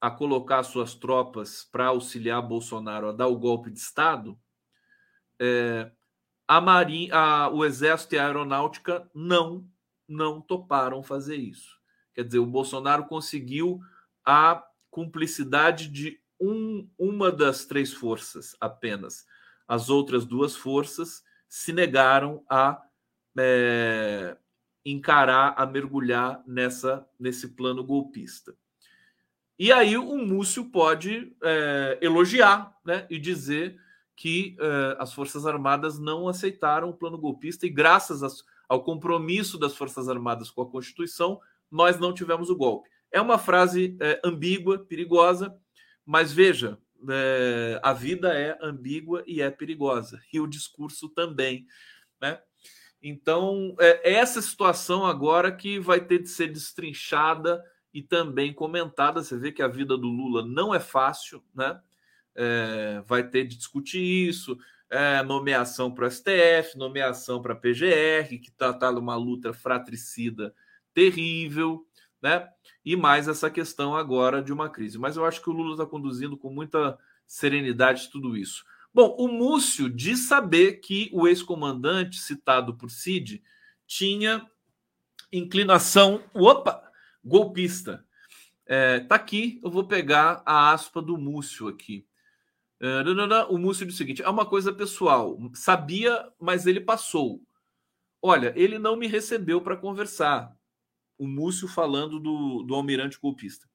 a colocar suas tropas para auxiliar Bolsonaro a dar o golpe de Estado, é, a Marinha, a, o Exército e a Aeronáutica não não toparam fazer isso. Quer dizer, o Bolsonaro conseguiu a cumplicidade de um, uma das três forças apenas. As outras duas forças se negaram a é, encarar, a mergulhar nessa nesse plano golpista. E aí o Múcio pode é, elogiar né, e dizer que é, as Forças Armadas não aceitaram o plano golpista e, graças ao compromisso das Forças Armadas com a Constituição, nós não tivemos o golpe. É uma frase é, ambígua, perigosa, mas veja, é, a vida é ambígua e é perigosa, e o discurso também. Né? Então, é essa situação agora que vai ter de ser destrinchada e também comentada. Você vê que a vida do Lula não é fácil, né? É, vai ter de discutir isso. É, nomeação para o STF, nomeação para a PGR, que está tá numa luta fratricida terrível, né? E mais essa questão agora de uma crise. Mas eu acho que o Lula está conduzindo com muita serenidade tudo isso. Bom, o Múcio diz saber que o ex-comandante citado por Cid tinha inclinação, opa, golpista. É, tá aqui, eu vou pegar a aspa do Múcio aqui. É, o Múcio diz o seguinte: é uma coisa pessoal. Sabia, mas ele passou. Olha, ele não me recebeu para conversar. O Múcio falando do, do almirante golpista.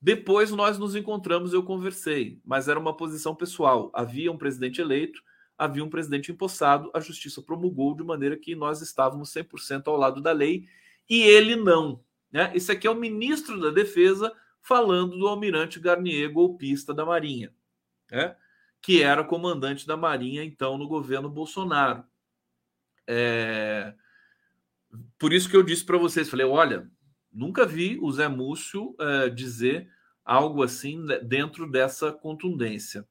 Depois nós nos encontramos, eu conversei, mas era uma posição pessoal. Havia um presidente eleito, havia um presidente empossado, a justiça promulgou de maneira que nós estávamos 100% ao lado da lei e ele não. Né? Esse aqui é o ministro da Defesa falando do almirante Garnier, golpista da Marinha, né? que era comandante da Marinha então no governo Bolsonaro. É... Por isso que eu disse para vocês, falei, olha, Nunca vi o Zé Múcio uh, dizer algo assim dentro dessa contundência.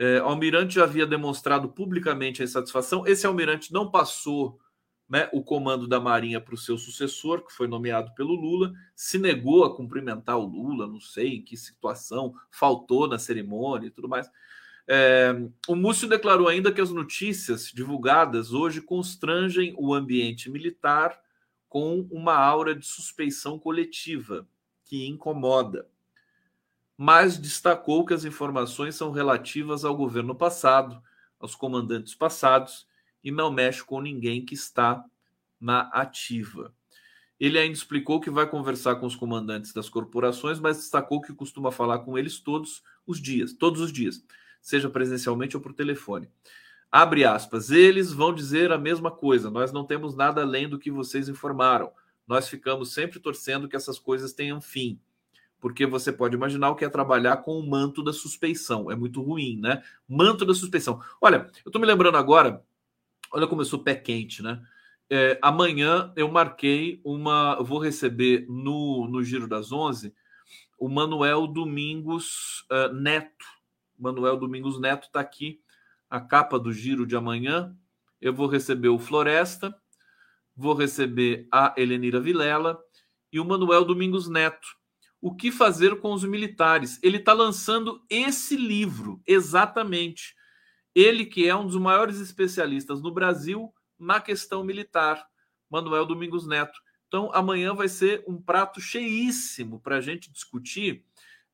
Uh, Almirante já havia demonstrado publicamente a insatisfação. Esse Almirante não passou né, o comando da Marinha para o seu sucessor, que foi nomeado pelo Lula, se negou a cumprimentar o Lula, não sei em que situação, faltou na cerimônia e tudo mais. É, o Múcio declarou ainda que as notícias divulgadas hoje constrangem o ambiente militar com uma aura de suspeição coletiva que incomoda. Mas destacou que as informações são relativas ao governo passado, aos comandantes passados e não mexe com ninguém que está na ativa. Ele ainda explicou que vai conversar com os comandantes das corporações, mas destacou que costuma falar com eles todos os dias, todos os dias, seja presencialmente ou por telefone. Abre aspas. Eles vão dizer a mesma coisa. Nós não temos nada além do que vocês informaram. Nós ficamos sempre torcendo que essas coisas tenham fim. Porque você pode imaginar o que é trabalhar com o manto da suspeição. É muito ruim, né? Manto da suspeição. Olha, eu tô me lembrando agora. Olha como eu sou pé quente, né? É, amanhã eu marquei uma. Eu vou receber no, no Giro das Onze o Manuel Domingos uh, Neto. Manuel Domingos Neto está aqui a capa do giro de amanhã, eu vou receber o Floresta, vou receber a Helenira Vilela e o Manuel Domingos Neto. O que fazer com os militares? Ele está lançando esse livro, exatamente. Ele que é um dos maiores especialistas no Brasil na questão militar, Manuel Domingos Neto. Então, amanhã vai ser um prato cheíssimo para a gente discutir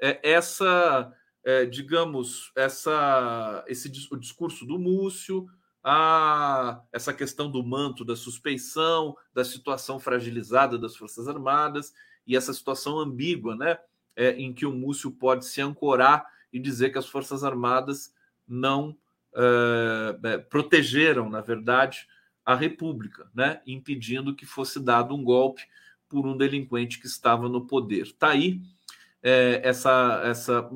é, essa, é, digamos, essa, esse o discurso do Múcio, a, essa questão do manto da suspeição, da situação fragilizada das Forças Armadas e essa situação ambígua, né, é, em que o Múcio pode se ancorar e dizer que as Forças Armadas não é, é, protegeram, na verdade, a República, né, impedindo que fosse dado um golpe por um delinquente que estava no poder. Está aí é, essa, essa,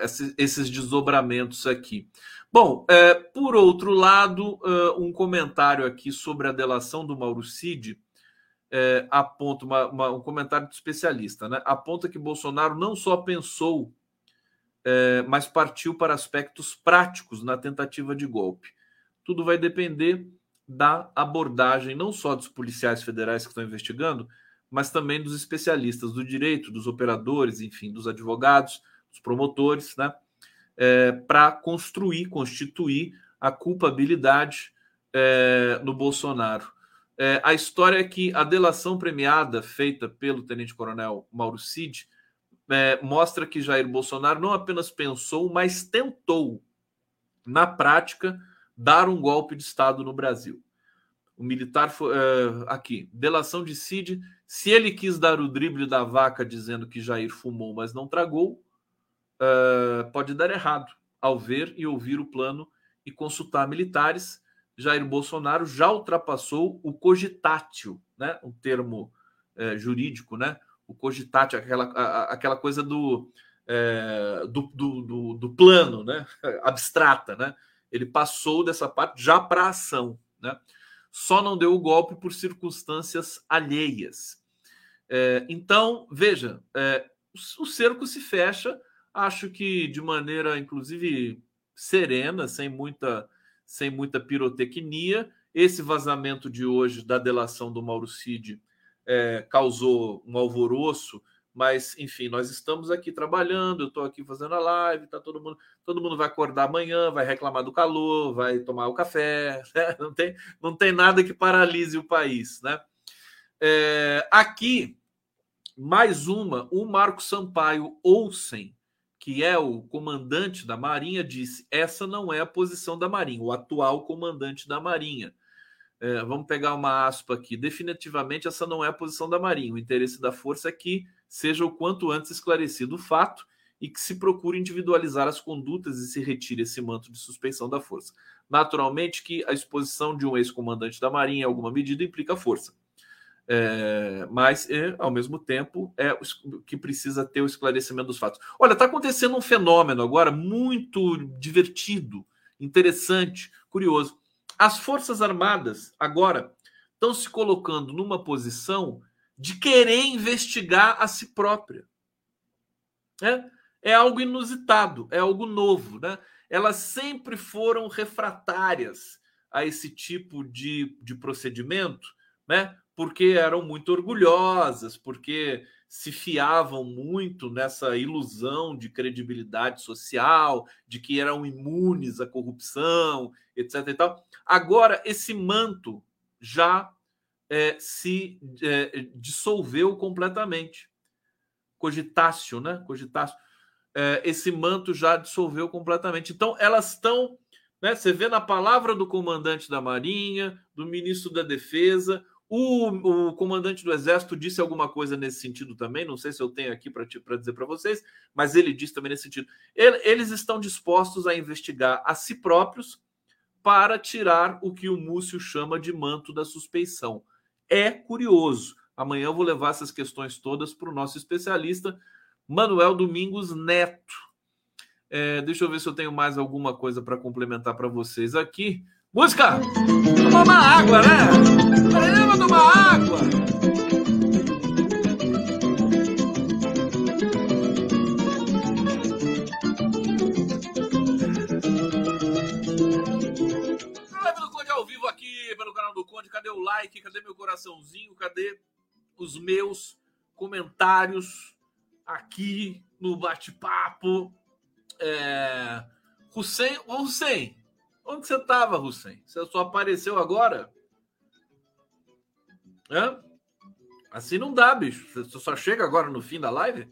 é, esses desdobramentos aqui. Bom, por outro lado, um comentário aqui sobre a delação do Mauro Cid aponta uma, uma, um comentário de especialista, né? Aponta que Bolsonaro não só pensou, mas partiu para aspectos práticos na tentativa de golpe. Tudo vai depender da abordagem não só dos policiais federais que estão investigando, mas também dos especialistas do direito, dos operadores, enfim, dos advogados, dos promotores, né, é, para construir, constituir a culpabilidade é, no Bolsonaro. É, a história é que a delação premiada feita pelo tenente-coronel Mauro Cid é, mostra que Jair Bolsonaro não apenas pensou, mas tentou, na prática, dar um golpe de Estado no Brasil. O militar foi, uh, aqui, delação de Cid. Se ele quis dar o drible da vaca dizendo que Jair fumou, mas não tragou, uh, pode dar errado ao ver e ouvir o plano e consultar militares. Jair Bolsonaro já ultrapassou o cogitátil, né? um termo uh, jurídico, né? O cogitátil, aquela, aquela coisa do, do, do, do, do plano, né? abstrata, né? Ele passou dessa parte já para a ação, né? Só não deu o golpe por circunstâncias alheias. É, então, veja, é, o, o cerco se fecha, acho que de maneira, inclusive, serena, sem muita, sem muita pirotecnia. Esse vazamento de hoje da delação do Mauro Cid é, causou um alvoroço mas, enfim, nós estamos aqui trabalhando, eu estou aqui fazendo a live, tá todo mundo, todo mundo vai acordar amanhã, vai reclamar do calor, vai tomar o café, né? não, tem, não tem nada que paralise o país, né? É, aqui, mais uma, o Marco Sampaio Olsen, que é o comandante da Marinha, disse: essa não é a posição da Marinha, o atual comandante da Marinha. É, vamos pegar uma aspa aqui. Definitivamente, essa não é a posição da Marinha. O interesse da força é que seja o quanto antes esclarecido o fato e que se procure individualizar as condutas e se retire esse manto de suspeição da força. Naturalmente que a exposição de um ex-comandante da Marinha em alguma medida implica força. É, mas, é, ao mesmo tempo, é que precisa ter o esclarecimento dos fatos. Olha, está acontecendo um fenômeno agora muito divertido, interessante, curioso. As Forças Armadas agora estão se colocando numa posição de querer investigar a si própria. É, é algo inusitado, é algo novo. Né? Elas sempre foram refratárias a esse tipo de, de procedimento, né? porque eram muito orgulhosas, porque se fiavam muito nessa ilusão de credibilidade social, de que eram imunes à corrupção, etc. E tal. Agora, esse manto já é, se é, dissolveu completamente. Cogitácio, né? Cogitácio. É, esse manto já dissolveu completamente. Então, elas estão. Né, você vê na palavra do comandante da Marinha, do ministro da Defesa, o, o, comandante do Exército disse alguma coisa nesse sentido também. Não sei se eu tenho aqui para dizer para vocês, mas ele disse também nesse sentido. Ele, eles estão dispostos a investigar a si próprios para tirar o que o Múcio chama de manto da suspeição é curioso. Amanhã eu vou levar essas questões todas para o nosso especialista, Manuel Domingos Neto. É, deixa eu ver se eu tenho mais alguma coisa para complementar para vocês aqui. Música! Tomar uma água, né? Tomar água! O like? Cadê meu coraçãozinho? Cadê os meus comentários aqui no bate-papo? É... Hussein, Hussein, onde você estava, Hussein? Você só apareceu agora? Hã? Assim não dá, bicho. Você só chega agora no fim da live.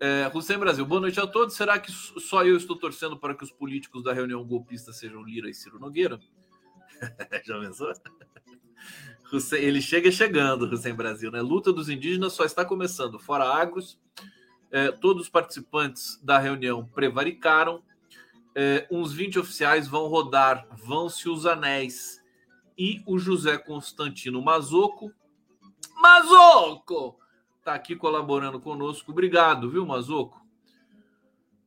É, Hussein Brasil, boa noite a todos. Será que só eu estou torcendo para que os políticos da reunião golpista sejam Lira e Ciro Nogueira? Já pensou? Ele chega chegando, Hussein Brasil, né? Luta dos indígenas só está começando. Fora agros, é, todos os participantes da reunião prevaricaram. É, uns 20 oficiais vão rodar, vão-se os anéis. E o José Constantino Mazoco. Mazoco! Tá aqui colaborando conosco. Obrigado, viu, Mazoco?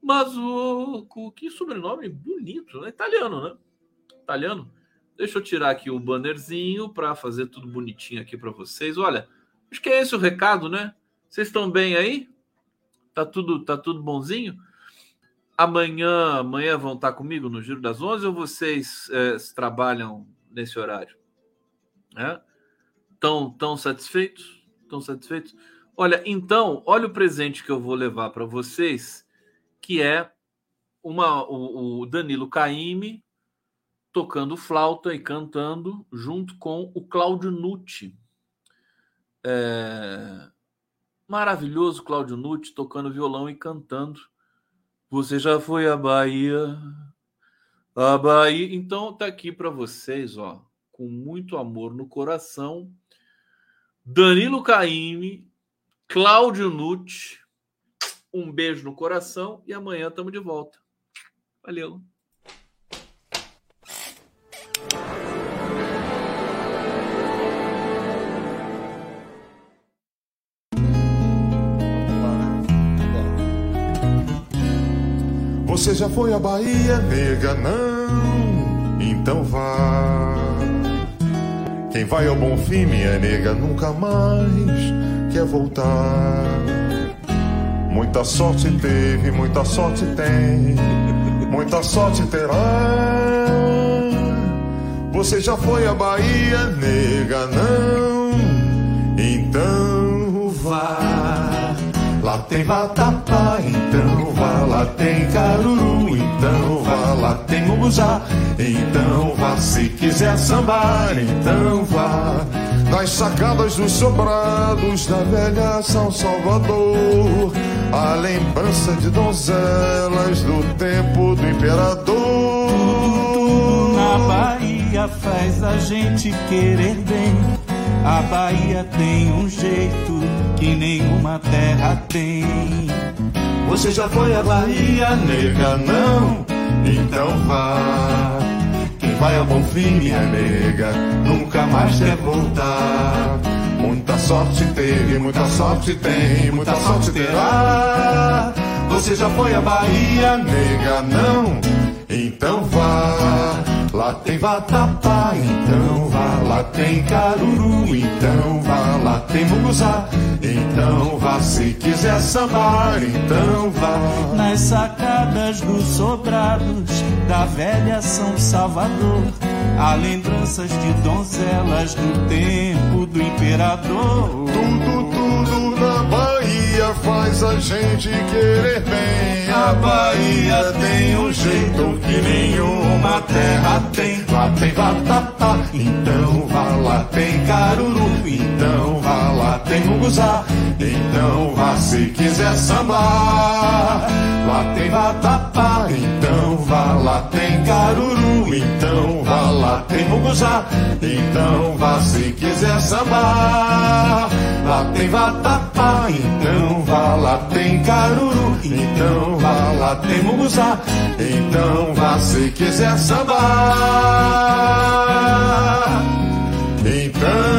Mazoco, que sobrenome bonito, né? Italiano, né? Italiano. Deixa eu tirar aqui o bannerzinho para fazer tudo bonitinho aqui para vocês. Olha, acho que é esse o recado, né? Vocês estão bem aí? Tá tudo, tá tudo bonzinho? Amanhã, amanhã vão estar comigo no Giro das Onze ou vocês é, trabalham nesse horário? É? Tão, tão satisfeitos? Tão satisfeitos? Olha, então, olha o presente que eu vou levar para vocês, que é uma, o, o Danilo Caime tocando flauta e cantando junto com o Cláudio Nucci. É... Maravilhoso Cláudio Nucci tocando violão e cantando. Você já foi à Bahia? A Bahia. Então tá aqui para vocês, ó, com muito amor no coração. Danilo Caime, Cláudio Nucci. Um beijo no coração e amanhã estamos de volta. Valeu. Você já foi à Bahia, nega? Não, então vá. Quem vai ao Bonfim, minha nega, nunca mais quer voltar. Muita sorte teve, muita sorte tem, muita sorte terá. Você já foi à Bahia, nega? Não, tem vatapá, então vá. Lá tem caruru, então vá. Lá tem munguzá, então vá. Se quiser sambar, então vá. Nas sacadas dos sobrados da velha São Salvador, a lembrança de donzelas do tempo do imperador. Tudo na Bahia faz a gente querer bem. A Bahia tem um jeito que nenhuma terra tem. Você já foi à Bahia, nega? Não? Então vá. Quem vai ao Bonfim, minha nega, nunca mais quer voltar. Muita sorte teve, muita sorte tem, muita sorte terá. Você já foi à Bahia, nega? Não? Então vá. Lá tem vatapá, então vá. Lá tem caruru, então vá. Lá tem munguzá, então vá. Se quiser sambar, então vá. Nas sacadas dos sobrados da velha São Salvador, há lembranças de donzelas do tempo do imperador. Tudo, tudo Bahia faz a gente querer bem. A Bahia tem um jeito que nenhuma terra tem. Lá tem vatapá, então vá. Lá tem caruru, então vá. Lá tem munguzá, então vá. Se quiser sambar, lá tem vatapá, então vá. Lá tem caruru, então vá. Lá tem munguzá, então vá. Se quiser sambar, lá tem vatapá, então vá. Lá tem caruru, então vá. Lá tem munguzá, então vá. Se quiser sambar, então